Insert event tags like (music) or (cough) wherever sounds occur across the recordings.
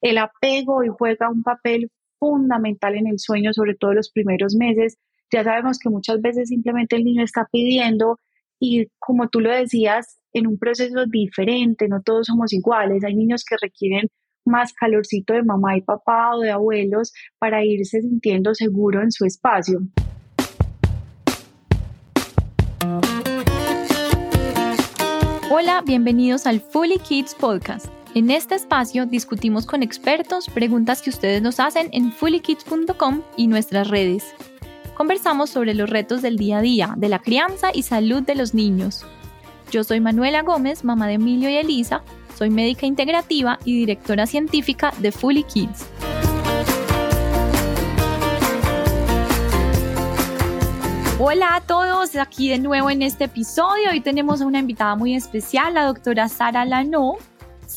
El apego hoy juega un papel fundamental en el sueño, sobre todo los primeros meses. Ya sabemos que muchas veces simplemente el niño está pidiendo y como tú lo decías, en un proceso diferente, no todos somos iguales. Hay niños que requieren más calorcito de mamá y papá o de abuelos para irse sintiendo seguro en su espacio. Hola, bienvenidos al Fully Kids Podcast. En este espacio discutimos con expertos preguntas que ustedes nos hacen en fullykids.com y nuestras redes. Conversamos sobre los retos del día a día, de la crianza y salud de los niños. Yo soy Manuela Gómez, mamá de Emilio y Elisa, soy médica integrativa y directora científica de Fully Kids. Hola a todos, aquí de nuevo en este episodio. Hoy tenemos a una invitada muy especial, la doctora Sara Lano.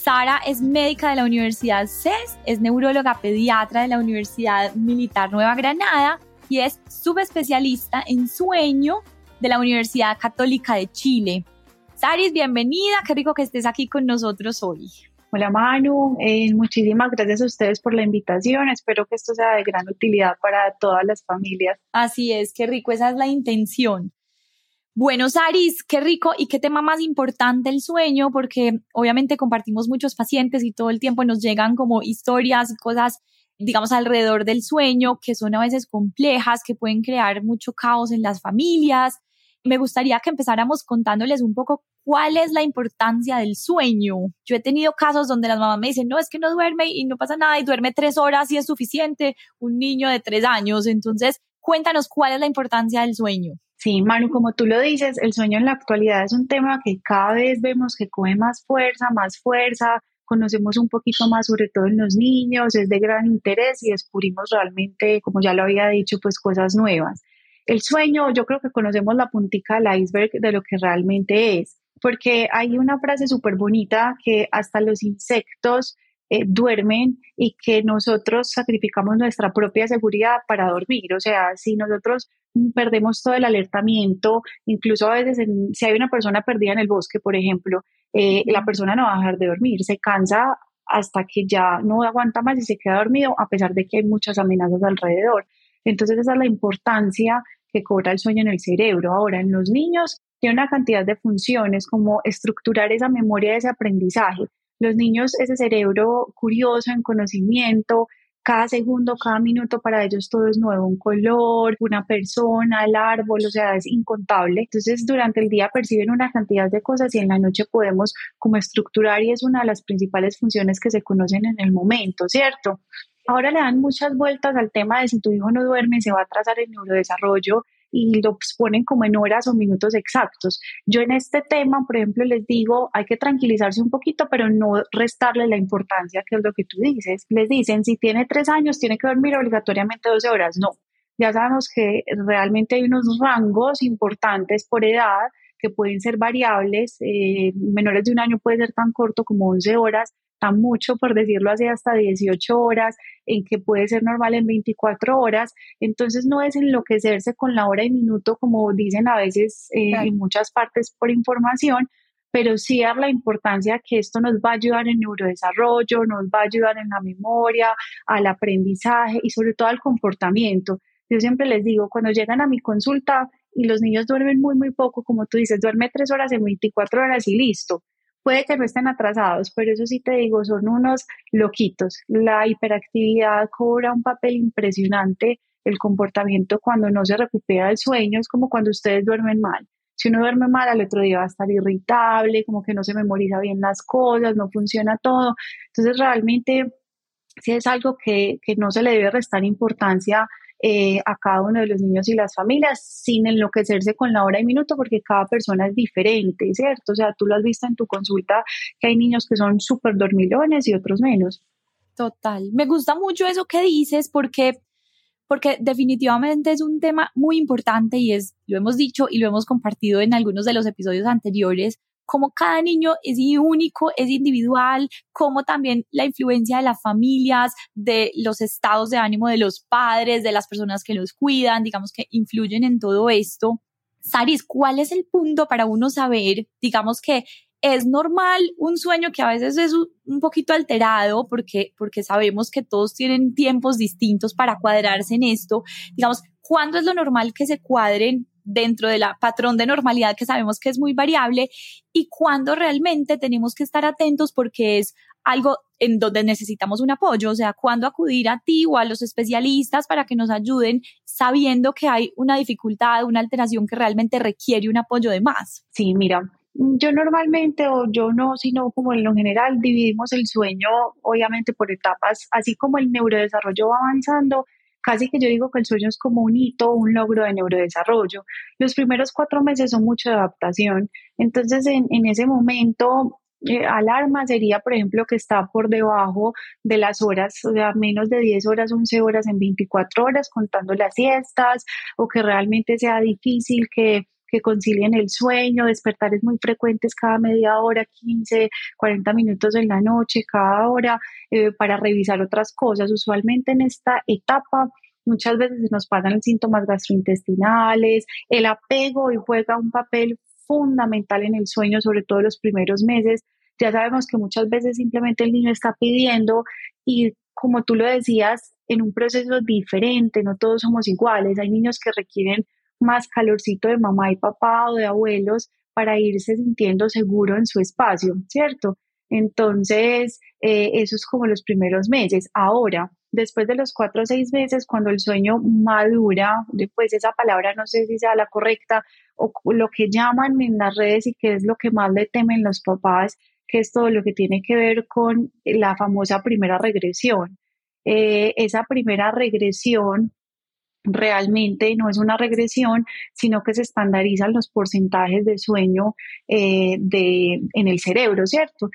Sara es médica de la Universidad CES, es neuróloga pediatra de la Universidad Militar Nueva Granada y es subespecialista en sueño de la Universidad Católica de Chile. Saris, bienvenida, qué rico que estés aquí con nosotros hoy. Hola Manu, eh, muchísimas gracias a ustedes por la invitación. Espero que esto sea de gran utilidad para todas las familias. Así es, qué rico, esa es la intención. Bueno, Saris, qué rico y qué tema más importante el sueño, porque obviamente compartimos muchos pacientes y todo el tiempo nos llegan como historias y cosas, digamos, alrededor del sueño que son a veces complejas, que pueden crear mucho caos en las familias. Me gustaría que empezáramos contándoles un poco ¿Cuál es la importancia del sueño? Yo he tenido casos donde las mamás me dicen, no, es que no duerme y no pasa nada y duerme tres horas y es suficiente, un niño de tres años. Entonces, cuéntanos cuál es la importancia del sueño. Sí, Manu, como tú lo dices, el sueño en la actualidad es un tema que cada vez vemos que coge más fuerza, más fuerza, conocemos un poquito más sobre todo en los niños, es de gran interés y descubrimos realmente, como ya lo había dicho, pues cosas nuevas. El sueño, yo creo que conocemos la puntica del iceberg de lo que realmente es porque hay una frase súper bonita que hasta los insectos eh, duermen y que nosotros sacrificamos nuestra propia seguridad para dormir. O sea, si nosotros perdemos todo el alertamiento, incluso a veces si hay una persona perdida en el bosque, por ejemplo, eh, la persona no va a dejar de dormir, se cansa hasta que ya no aguanta más y se queda dormido, a pesar de que hay muchas amenazas alrededor. Entonces esa es la importancia que cobra el sueño en el cerebro. Ahora, en los niños tiene una cantidad de funciones como estructurar esa memoria de ese aprendizaje. Los niños, ese cerebro curioso en conocimiento, cada segundo, cada minuto para ellos todo es nuevo, un color, una persona, el árbol, o sea, es incontable. Entonces, durante el día perciben una cantidad de cosas y en la noche podemos como estructurar y es una de las principales funciones que se conocen en el momento, ¿cierto? Ahora le dan muchas vueltas al tema de si tu hijo no duerme, se va a atrasar el neurodesarrollo y lo ponen como en horas o minutos exactos. Yo en este tema, por ejemplo, les digo, hay que tranquilizarse un poquito, pero no restarle la importancia, que es lo que tú dices. Les dicen, si tiene tres años, tiene que dormir obligatoriamente 12 horas. No, ya sabemos que realmente hay unos rangos importantes por edad que pueden ser variables. Eh, menores de un año puede ser tan corto como 11 horas, mucho, por decirlo así, hasta 18 horas, en que puede ser normal en 24 horas. Entonces no es enloquecerse con la hora y minuto como dicen a veces eh, en muchas partes por información, pero sí dar la importancia que esto nos va a ayudar en neurodesarrollo, nos va a ayudar en la memoria, al aprendizaje y sobre todo al comportamiento. Yo siempre les digo, cuando llegan a mi consulta y los niños duermen muy, muy poco, como tú dices, duerme tres horas en 24 horas y listo Puede que no estén atrasados, pero eso sí te digo, son unos loquitos. La hiperactividad cobra un papel impresionante. El comportamiento cuando no se recupera el sueño es como cuando ustedes duermen mal. Si uno duerme mal, al otro día va a estar irritable, como que no se memoriza bien las cosas, no funciona todo. Entonces, realmente, sí es algo que, que no se le debe restar importancia eh, a cada uno de los niños y las familias sin enloquecerse con la hora y minuto porque cada persona es diferente, ¿cierto? O sea, tú lo has visto en tu consulta que hay niños que son súper dormilones y otros menos. Total. Me gusta mucho eso que dices porque porque definitivamente es un tema muy importante y es, lo hemos dicho y lo hemos compartido en algunos de los episodios anteriores, como cada niño es único, es individual, como también la influencia de las familias, de los estados de ánimo de los padres, de las personas que los cuidan, digamos que influyen en todo esto. Saris, ¿cuál es el punto para uno saber, digamos que es normal un sueño que a veces es un poquito alterado porque, porque sabemos que todos tienen tiempos distintos para cuadrarse en esto. Digamos, ¿cuándo es lo normal que se cuadren dentro de la patrón de normalidad que sabemos que es muy variable y cuándo realmente tenemos que estar atentos porque es algo en donde necesitamos un apoyo, o sea, cuándo acudir a ti o a los especialistas para que nos ayuden sabiendo que hay una dificultad, una alteración que realmente requiere un apoyo de más. Sí, mira, yo normalmente, o yo no, sino como en lo general, dividimos el sueño, obviamente, por etapas, así como el neurodesarrollo va avanzando, casi que yo digo que el sueño es como un hito, un logro de neurodesarrollo. Los primeros cuatro meses son mucho de adaptación, entonces en, ese momento eh, alarma sería, por ejemplo, que está por debajo de las horas, o sea, menos de 10 horas, 11 horas en 24 horas, contando las siestas, o que realmente sea difícil que que concilien el sueño, despertares muy frecuentes cada media hora, 15, 40 minutos en la noche, cada hora, eh, para revisar otras cosas. Usualmente en esta etapa muchas veces nos pasan síntomas gastrointestinales, el apego y juega un papel fundamental en el sueño, sobre todo en los primeros meses. Ya sabemos que muchas veces simplemente el niño está pidiendo y como tú lo decías, en un proceso diferente, no todos somos iguales. Hay niños que requieren más calorcito de mamá y papá o de abuelos para irse sintiendo seguro en su espacio, ¿cierto? Entonces, eh, eso es como los primeros meses. Ahora, después de los cuatro o seis meses, cuando el sueño madura, después esa palabra no sé si sea la correcta, o lo que llaman en las redes y que es lo que más le temen los papás, que es todo lo que tiene que ver con la famosa primera regresión. Eh, esa primera regresión realmente no es una regresión, sino que se estandarizan los porcentajes de sueño eh, de, en el cerebro, ¿cierto?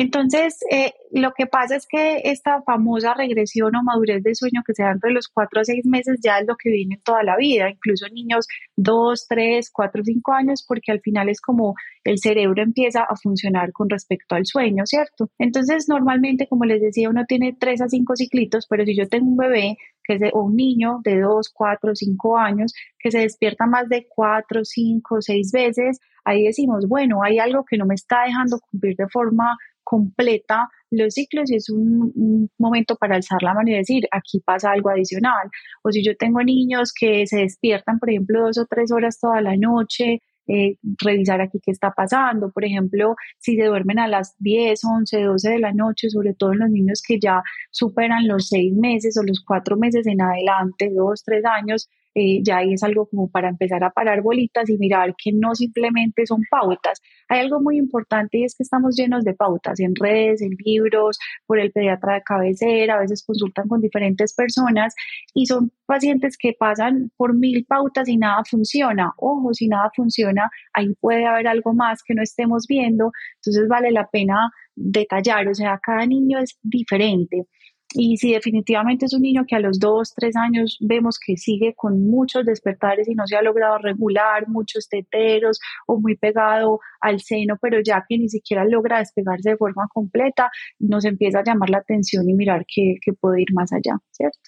Entonces, eh, lo que pasa es que esta famosa regresión o madurez de sueño que se da entre los 4 a 6 meses ya es lo que viene toda la vida, incluso niños 2, 3, 4, 5 años, porque al final es como el cerebro empieza a funcionar con respecto al sueño, ¿cierto? Entonces, normalmente, como les decía, uno tiene 3 a 5 ciclitos, pero si yo tengo un bebé que es o un niño de 2, 4, 5 años que se despierta más de 4, 5, 6 veces, ahí decimos, bueno, hay algo que no me está dejando cumplir de forma completa los ciclos y es un, momento para alzar la mano y decir, aquí pasa algo adicional. O si yo tengo niños que se despiertan, por ejemplo, dos o tres horas toda la noche, eh, revisar aquí qué está pasando. Por ejemplo, si se duermen a las 10, 11, 12 de la noche, sobre todo en los niños que ya superan los seis meses o los cuatro meses en adelante, dos, tres años, eh, ya ahí es algo como para empezar a parar bolitas y mirar que no simplemente son pautas. Hay algo muy importante y es que estamos llenos de pautas en redes, en libros, por el pediatra de cabecera, a veces consultan con diferentes personas y son pacientes que pasan por mil pautas y nada funciona. Ojo, si nada funciona, ahí puede haber algo más que no estemos viendo, entonces vale la pena detallar, o sea, cada niño es diferente. Y si definitivamente es un niño que a los dos, tres años vemos que sigue con muchos despertares y no se ha logrado regular, muchos teteros o muy pegado al seno, pero ya que ni siquiera logra despegarse de forma completa, nos empieza a llamar la atención y mirar que, que puede ir más allá, ¿cierto?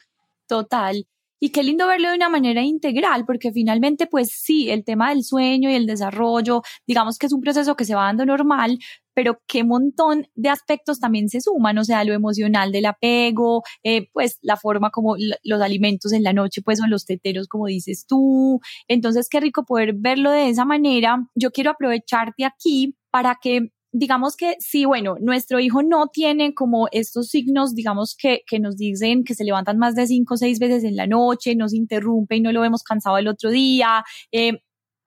Total. Y qué lindo verlo de una manera integral, porque finalmente, pues sí, el tema del sueño y el desarrollo, digamos que es un proceso que se va dando normal, pero qué montón de aspectos también se suman, o sea, lo emocional del apego, eh, pues la forma como los alimentos en la noche, pues son los teteros, como dices tú. Entonces, qué rico poder verlo de esa manera. Yo quiero aprovecharte aquí para que digamos que sí, bueno, nuestro hijo no tiene como estos signos, digamos que, que nos dicen que se levantan más de cinco o seis veces en la noche, nos interrumpe y no lo vemos cansado el otro día. Eh,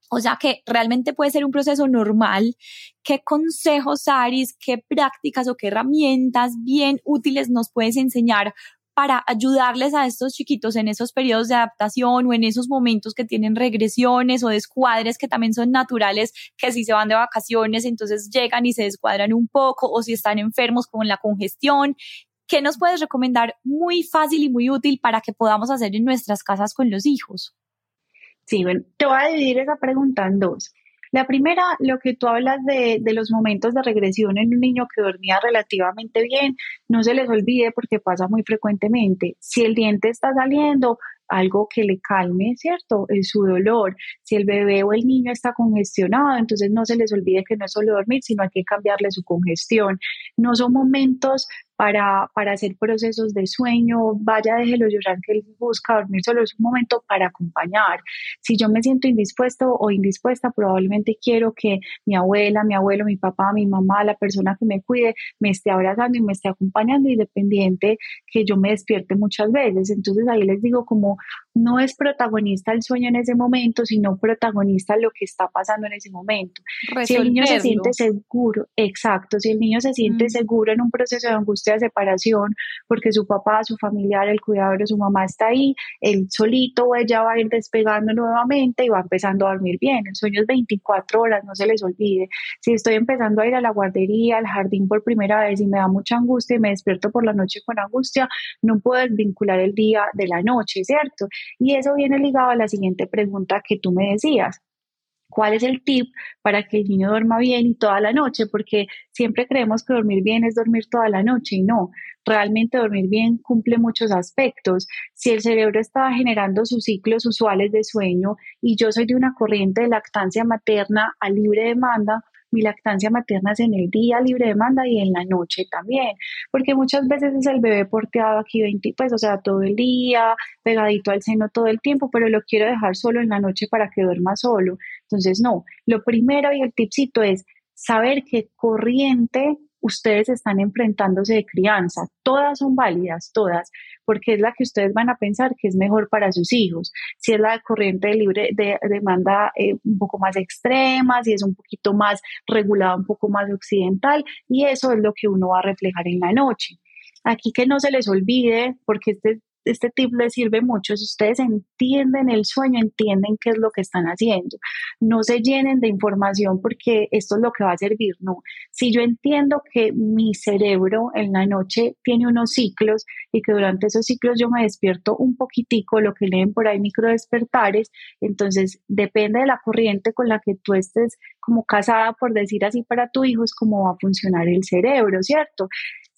o sea que realmente puede ser un proceso normal. ¿Qué consejos, Aris, qué prácticas o qué herramientas bien útiles nos puedes enseñar para ayudarles a estos chiquitos en esos periodos de adaptación o en esos momentos que tienen regresiones o descuadres que también son naturales, que si se van de vacaciones, entonces llegan y se descuadran un poco, o si están enfermos con la congestión. ¿Qué nos puedes recomendar muy fácil y muy útil para que podamos hacer en nuestras casas con los hijos? Sí, bueno, te voy a dividir esa pregunta en dos. La primera, lo que tú hablas de, los momentos de regresión en un niño que dormía relativamente bien, no se les olvide porque pasa muy frecuentemente. Si el diente está saliendo, algo que le calme, ¿cierto? En su dolor. Si el bebé o el niño está congestionado, entonces no se les olvide que no es solo dormir, sino hay que cambiarle su congestión. No son momentos para, para hacer procesos de sueño, vaya, déjelo llorar que él busca dormir solo, es un momento para acompañar. Si yo me siento indispuesto o indispuesta, probablemente quiero que mi abuela, mi abuelo, mi papá, mi mamá, la persona que me cuide, me esté abrazando y me esté acompañando, independiente que yo me despierte muchas veces. Entonces ahí les digo como no es protagonista el sueño en ese momento, sino protagonista lo que está pasando en ese momento. Si el niño se siente seguro, exacto, si el niño se siente mm. seguro en un proceso de angustia de separación, porque su papá, su familiar, el cuidador de su mamá está ahí, él solito o ella va a ir despegando nuevamente y va empezando a dormir bien. El sueño es 24 horas, no se les olvide. Si estoy empezando a ir a la guardería, al jardín por primera vez y me da mucha angustia y me despierto por la noche con angustia, no puedo desvincular el día de la noche, ¿cierto? Y eso viene ligado a la siguiente pregunta que tú me decías. ¿Cuál es el tip para que el niño duerma bien y toda la noche? Porque siempre creemos que dormir bien es dormir toda la noche y no. Realmente dormir bien cumple muchos aspectos. Si el cerebro está generando sus ciclos usuales de sueño y yo soy de una corriente de lactancia materna a libre demanda, mi lactancia materna es en el día libre demanda y en la noche también, porque muchas veces es el bebé porteado aquí 20, pues o sea, todo el día, pegadito al seno todo el tiempo, pero lo quiero dejar solo en la noche para que duerma solo. Entonces, no, lo primero y el tipcito es saber qué corriente ustedes están enfrentándose de crianza. Todas son válidas, todas, porque es la que ustedes van a pensar que es mejor para sus hijos. Si es la corriente de libre de, demanda eh, un poco más extrema, si es un poquito más regulada, un poco más occidental, y eso es lo que uno va a reflejar en la noche. Aquí que no se les olvide, porque este este tip les sirve mucho. Si ustedes entienden el sueño, entienden qué es lo que están haciendo. No se llenen de información porque esto es lo que va a servir, no. Si yo entiendo que mi cerebro en la noche tiene unos ciclos y que durante esos ciclos yo me despierto un poquitico, lo que leen por ahí micro despertares, entonces depende de la corriente con la que tú estés como casada, por decir así, para tu hijo, es cómo va a funcionar el cerebro, ¿cierto?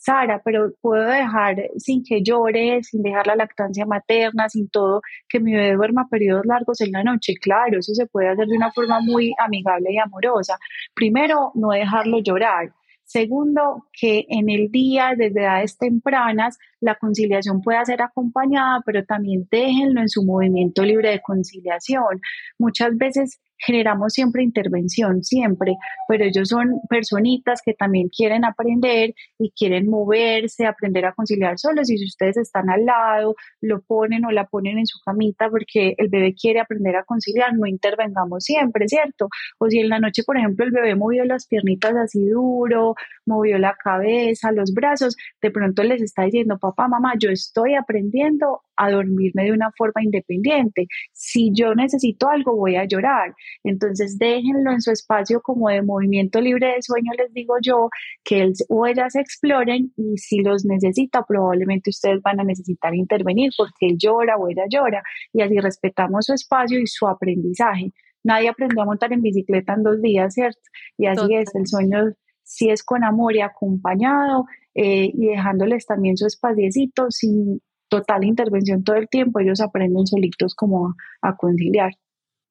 Sara, pero puedo dejar sin que llore, sin dejar la lactancia materna, sin todo, que mi bebé duerma periodos largos en la noche. Claro, eso se puede hacer de una forma muy amigable y amorosa. Primero, no dejarlo llorar. Segundo, que en el día, desde edades tempranas, la conciliación pueda ser acompañada, pero también déjenlo en su movimiento libre de conciliación. Muchas veces generamos siempre intervención, siempre, pero ellos son personitas que también quieren aprender y quieren moverse, aprender a conciliar solos y si ustedes están al lado, lo ponen o la ponen en su camita porque el bebé quiere aprender a conciliar, no intervengamos siempre, ¿cierto? O si en la noche, por ejemplo, el bebé movió las piernitas así duro, movió la cabeza, los brazos, de pronto les está diciendo, papá, mamá, yo estoy aprendiendo a dormirme de una forma independiente. Si yo necesito algo, voy a llorar. Entonces déjenlo en su espacio como de movimiento libre de sueño, les digo yo, que él o ellas exploren y si los necesita, probablemente ustedes van a necesitar intervenir porque él llora o ella llora y así respetamos su espacio y su aprendizaje. Nadie aprendió a montar en bicicleta en dos días, ¿cierto? Y así es, el sueño si es con amor y acompañado eh, y dejándoles también su espaciecito sin total intervención todo el tiempo, ellos aprenden solitos como a conciliar.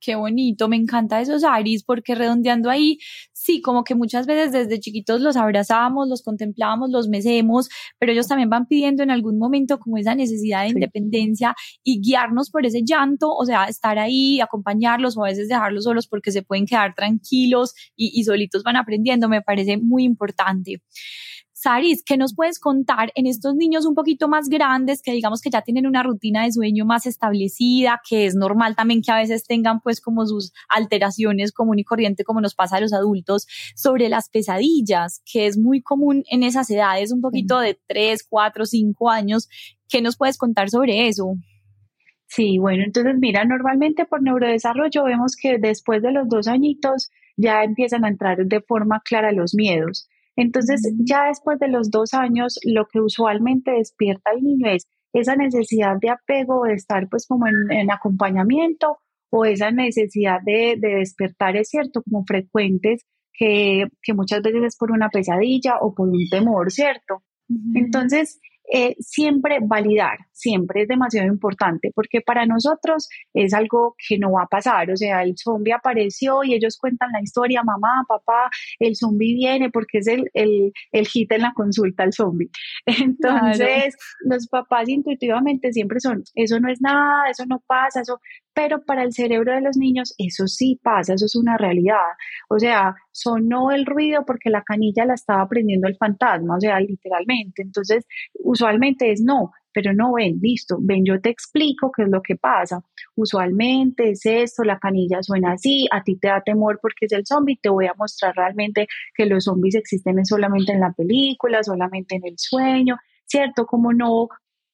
Qué bonito, me encanta esos Aris, porque redondeando ahí, sí, como que muchas veces desde chiquitos los abrazamos, los contemplamos, los mecemos, pero ellos también van pidiendo en algún momento como esa necesidad de independencia y guiarnos por ese llanto, o sea, estar ahí, acompañarlos o a veces dejarlos solos porque se pueden quedar tranquilos y, y solitos van aprendiendo, me parece muy importante. Saris, ¿qué nos puedes contar en estos niños un poquito más grandes que digamos que ya tienen una rutina de sueño más establecida, que es normal también que a veces tengan pues como sus alteraciones común y corriente como nos pasa a los adultos, sobre las pesadillas, que es muy común en esas edades, un poquito de 3, 4, 5 años. ¿Qué nos puedes contar sobre eso? Sí, bueno, entonces mira, normalmente por neurodesarrollo vemos que después de los dos añitos ya empiezan a entrar de forma clara los miedos. Entonces, ya después de los dos años, lo que usualmente despierta al niño es esa necesidad de apego, de estar pues como en, acompañamiento o esa necesidad de, despertar, es cierto, como frecuentes, que, muchas veces es por una pesadilla o por un temor, ¿cierto? Entonces, eh, siempre validar, siempre es demasiado importante, porque para nosotros es algo que no va a pasar, o sea, el zombie apareció y ellos cuentan la historia, mamá, papá, el zombie viene porque es el, el, el hit en la consulta, el zombie. (laughs) Entonces, los papás intuitivamente siempre son, eso no es nada, eso no pasa, eso, pero para el cerebro de los niños eso sí pasa, eso es una realidad. O sea, sonó el ruido porque la canilla la estaba prendiendo el fantasma, o sea, literalmente. Entonces, usualmente es no, pero no ven, listo, ven, yo te explico qué es lo que pasa. Usualmente es esto, la canilla suena así, a ti te da temor porque es el zombie, te voy a mostrar realmente que los zombies existen solamente en la película, solamente en el sueño, ¿cierto? Como no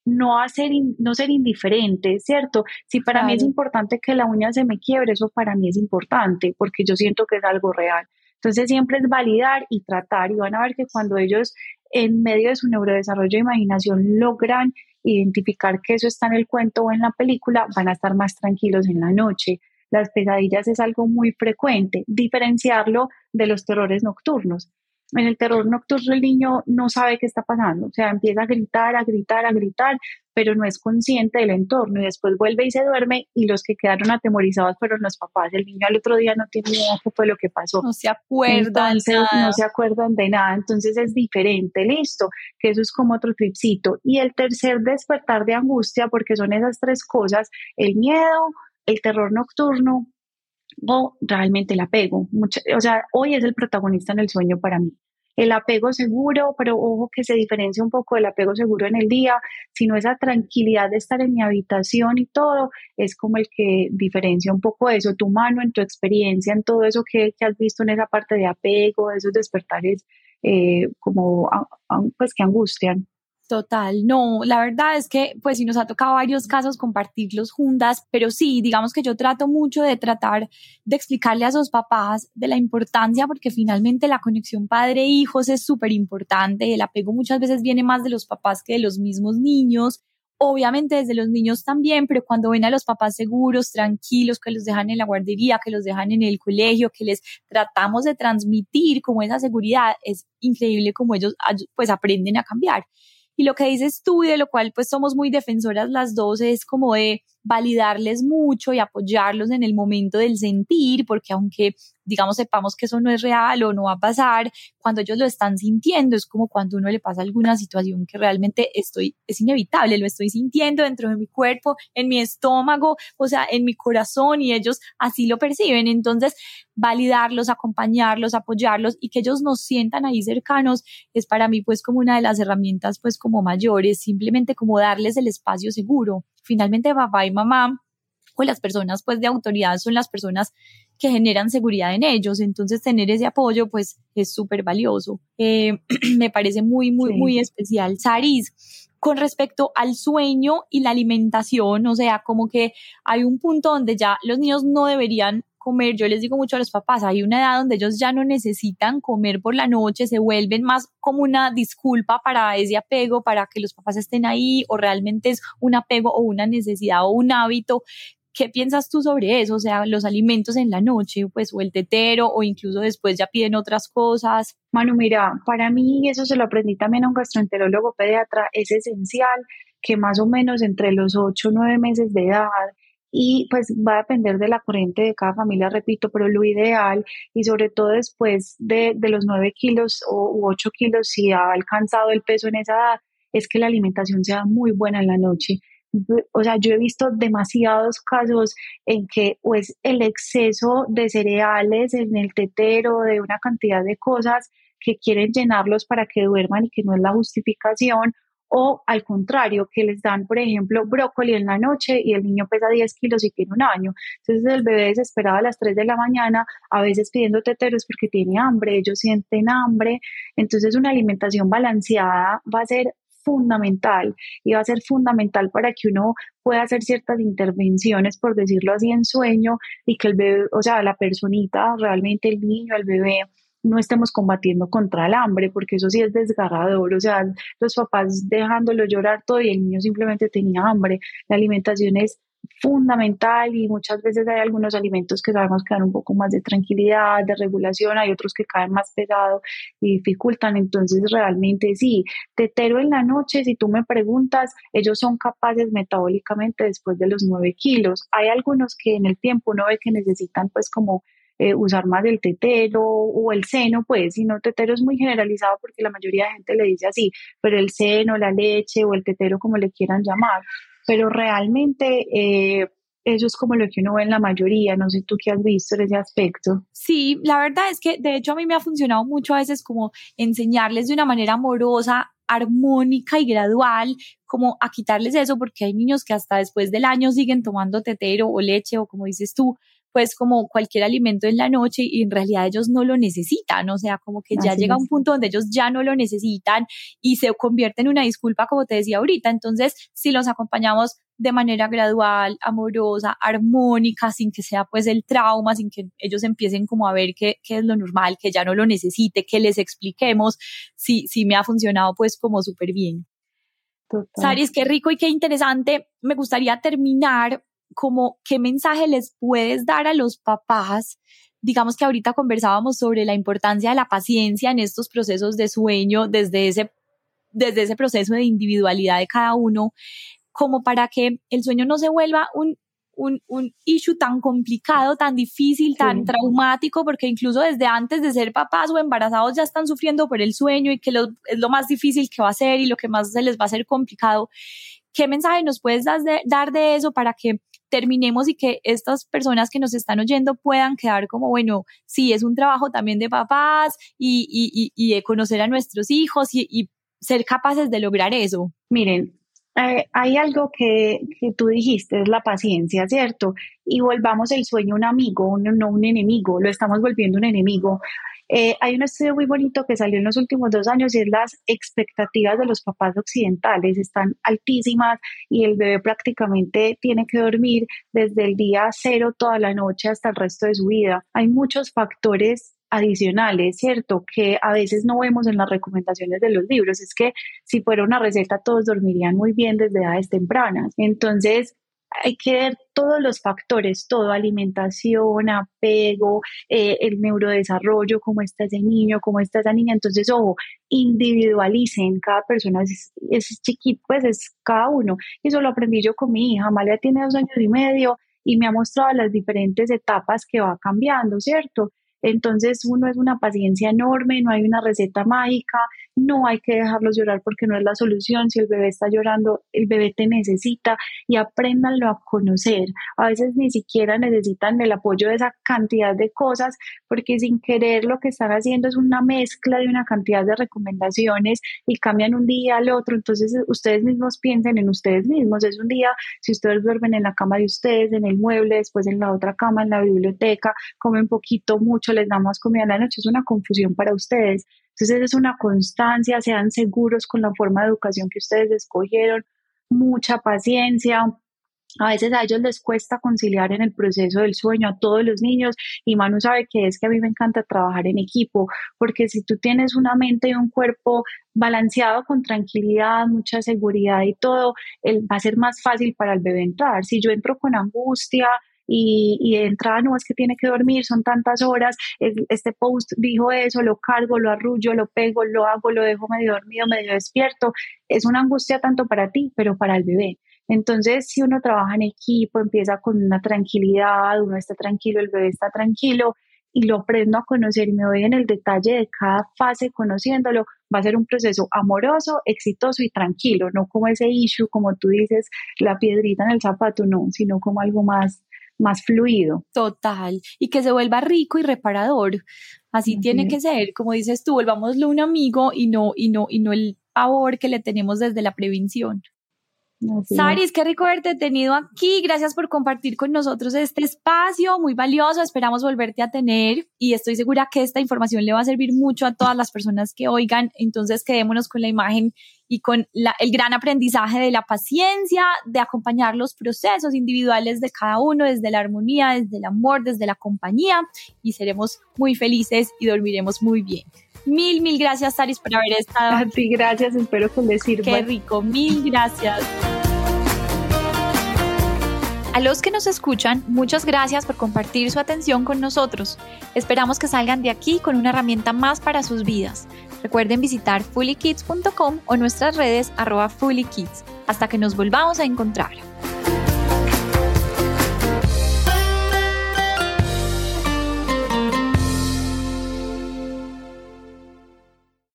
no hacer no ser indiferente, ¿cierto? Si para mí es importante que la uña se me quiebre, eso para mí es importante porque yo siento que es algo real. Entonces siempre es validar y tratar y van a ver que cuando ellos en medio de su neurodesarrollo e imaginación logran identificar que eso está en el cuento o en la película, van a estar más tranquilos en la noche. Las pesadillas es algo muy frecuente, diferenciarlo de los terrores nocturnos. En el terror nocturno el niño no sabe qué está pasando, o sea, empieza a gritar, a gritar, a gritar, pero no es consciente del entorno y después vuelve y se duerme y los que quedaron atemorizados fueron los papás. El niño al otro día no tiene idea qué fue lo que pasó. No se acuerdan. no se acuerdan de nada, entonces es diferente, listo, que eso es como otro tripcito. Y el tercer despertar de angustia, porque son esas tres cosas, el miedo, el terror nocturno o realmente el apego. o sea, hoy es el protagonista en el sueño para mí. El apego seguro, pero ojo que se diferencia un poco del apego seguro en el día, sino esa tranquilidad de estar en mi habitación y todo, es como el que diferencia un poco eso, tu mano en tu experiencia, en todo eso que, has visto en esa parte de apego, esos despertares eh, como pues que angustian. Total, no, la verdad es que pues sí nos ha tocado varios casos compartirlos juntas, pero sí, digamos que yo trato mucho de tratar de explicarle a sus papás de la importancia porque finalmente la conexión padre-hijos es súper importante, el apego muchas veces viene más de los papás que de los mismos niños, obviamente desde los niños también, pero cuando ven a los papás seguros, tranquilos, que los dejan en la guardería, que los dejan en el colegio, que les tratamos de transmitir como esa seguridad, es increíble como ellos pues aprenden a cambiar. Y lo que dices tú y de lo cual pues somos muy defensoras las dos es como de validarles mucho y apoyarlos en el momento del sentir, porque aunque digamos sepamos que eso no es real o no va a pasar, cuando ellos lo están sintiendo es como cuando uno le pasa alguna situación que realmente estoy, es inevitable, lo estoy sintiendo dentro de mi cuerpo, en mi estómago, o sea, en mi corazón y ellos así lo perciben. Entonces, validarlos, acompañarlos, apoyarlos y que ellos nos sientan ahí cercanos es para mí pues como una de las herramientas pues como mayores, simplemente como darles el espacio seguro finalmente papá y mamá o las personas pues de autoridad son las personas que generan seguridad en ellos. Entonces tener ese apoyo pues es súper valioso. Eh, (clears throat) me parece muy, muy, muy especial. Saris, con respecto al sueño y la alimentación, o sea, como que hay un punto donde ya los niños no deberían comer, yo les digo mucho a los papás, hay una edad donde ellos ya no necesitan comer por la noche, se vuelven más como una disculpa para ese apego, para que los papás estén ahí, o realmente es un apego o una necesidad o un hábito. ¿Qué piensas tú sobre eso? O sea, los alimentos en la noche, pues, o el tetero, o incluso después ya piden otras cosas. Manu, mira, para mí eso se lo aprendí también a un gastroenterólogo pediatra, es esencial que más o menos entre los 8 o 9 meses de edad y pues va a depender de la corriente de cada familia, repito, pero lo ideal y sobre todo después de, de los 9 kilos o, u 8 kilos, si ha alcanzado el peso en esa edad, es que la alimentación sea muy buena en la noche. O sea, yo he visto demasiados casos en que pues el exceso de cereales en el tetero, de una cantidad de cosas que quieren llenarlos para que duerman y que no es la justificación, o al contrario, que les dan, por ejemplo, brócoli en la noche y el niño pesa 10 kilos y tiene un año. Entonces el bebé desesperado a las 3 de la mañana, a veces pidiendo teteros porque tiene hambre, ellos sienten hambre. Entonces una alimentación balanceada va a ser fundamental y va a ser fundamental para que uno pueda hacer ciertas intervenciones, por decirlo así, en sueño y que el bebé, o sea, la personita, realmente el niño, el bebé, no estemos combatiendo contra el hambre, porque eso sí es desgarrador, o sea, los papás dejándolo llorar todo y el niño simplemente tenía hambre. La alimentación es fundamental y muchas veces hay algunos alimentos que sabemos que dan un poco más de tranquilidad, de regulación, hay otros que caen más pesado y dificultan, entonces realmente sí, tetero en la noche, si tú me preguntas, ellos son capaces metabólicamente después de los 9 kilos, hay algunos que en el tiempo uno ve que necesitan pues como eh, usar más el tetero o el seno, pues, si no, tetero es muy generalizado porque la mayoría de gente le dice así, pero el seno, la leche o el tetero, como le quieran llamar, pero realmente eh, eso es como lo que uno ve en la mayoría, no sé tú qué has visto en ese aspecto. Sí, la verdad es que de hecho a mí me ha funcionado mucho a veces como enseñarles de una manera amorosa armónica y gradual, como a quitarles eso, porque hay niños que hasta después del año siguen tomando tetero o leche o como dices tú, pues como cualquier alimento en la noche y en realidad ellos no lo necesitan, o sea, como que ya llega un punto donde ellos ya no lo necesitan y se convierte en una disculpa, como te decía ahorita. Entonces, si los acompañamos de manera gradual, amorosa, armónica, sin que sea pues el trauma, sin que ellos empiecen como a ver qué, es lo normal, que ya no lo necesite, que les expliquemos, si, si me ha funcionado pues como súper bien. Saris, qué rico y qué interesante. Me gustaría terminar como qué mensaje les puedes dar a los papás. Digamos que ahorita conversábamos sobre la importancia de la paciencia en estos procesos de sueño desde ese, desde ese proceso de individualidad de cada uno, como para que el sueño no se vuelva un, un, un issue tan complicado, tan difícil, tan traumático, porque incluso desde antes de ser papás o embarazados ya están sufriendo por el sueño y que es lo más difícil que va a ser y lo que más se les va a hacer complicado. ¿Qué mensaje nos puedes dar de eso para que terminemos y que estas personas que nos están oyendo puedan quedar como, bueno, sí, es un trabajo también de papás y, y, y de conocer a nuestros hijos y, ser capaces de lograr eso. Miren, eh, hay algo que, que, tú dijiste, es la paciencia, ¿cierto? Y volvamos el sueño un amigo, no un enemigo, lo estamos volviendo un enemigo. Eh, hay un estudio muy bonito que salió en los últimos dos años y es las expectativas de los papás occidentales están altísimas y el bebé prácticamente tiene que dormir desde el día cero toda la noche hasta el resto de su vida. Hay muchos factores adicionales, ¿cierto? Que a veces no vemos en las recomendaciones de los libros. Es que si fuera una receta todos dormirían muy bien desde edades tempranas. Entonces, hay que ver todos los factores, todo, alimentación, apego, eh, el neurodesarrollo, cómo está ese niño, cómo está esa niña. Entonces, ojo, individualicen, cada persona es, chiquito, pues es cada uno. Eso lo aprendí yo con mi hija, Amalia tiene dos años y medio y me ha mostrado las diferentes etapas que va cambiando, ¿cierto? Entonces uno es una paciencia enorme, no hay una receta mágica, no hay que dejarlos llorar porque no es la solución. Si el bebé está llorando, el bebé te necesita y apréndanlo a conocer. A veces ni siquiera necesitan el apoyo de esa cantidad de cosas porque sin querer lo que están haciendo es una mezcla de una cantidad de recomendaciones y cambian un día al otro. Entonces ustedes mismos piensen en ustedes mismos. Es un día, si ustedes duermen en la cama de ustedes, en el mueble, después en la otra cama, en la biblioteca, comen poquito, mucho, les damos comida en la noche, es una confusión para ustedes. Entonces es una constancia, sean seguros con la forma de educación que ustedes escogieron, mucha paciencia. A veces a ellos les cuesta conciliar en el proceso del sueño a todos los niños y Manu sabe que es que a mí me encanta trabajar en equipo, porque si tú tienes una mente y un cuerpo balanceado con tranquilidad, mucha seguridad y todo, va a ser más fácil para el bebé entrar. Si yo entro con angustia, y, y de entrada no es que tiene que dormir, son tantas horas, este post dijo eso, lo cargo, lo arrullo, lo pego, lo hago, lo dejo medio dormido, medio despierto, es una angustia tanto para ti, pero para el bebé. Entonces, si uno trabaja en equipo, empieza con una tranquilidad, uno está tranquilo, el bebé está tranquilo y lo aprendo a conocer y me voy en el detalle de cada fase conociéndolo, va a ser un proceso amoroso, exitoso y tranquilo, no como ese issue, como tú dices, la piedrita en el zapato, no, sino como algo más, más fluido. Total, y que se vuelva rico y reparador. Así tiene que ser, como dices tú, volvámoslo un amigo y no, y no, y no el favor que le tenemos desde la prevención. Saris, qué rico haberte tenido aquí. Gracias por compartir con nosotros este espacio muy valioso. Esperamos volverte a tener y estoy segura que esta información le va a servir mucho a todas las personas que oigan. Entonces, quedémonos con la imagen y con el gran aprendizaje de la paciencia, de acompañar los procesos individuales de cada uno desde la armonía, desde el amor, desde la compañía y seremos muy felices y dormiremos muy bien. Mil, mil gracias, Saris, por haber estado. A ti, gracias. Espero que les sirva. Qué rico. Mil gracias. A los que nos escuchan, muchas gracias por compartir su atención con nosotros. Esperamos que salgan de aquí con una herramienta más para sus vidas. Recuerden visitar fullykids.com o nuestras redes arroba fullykids. Hasta que nos volvamos a encontrar.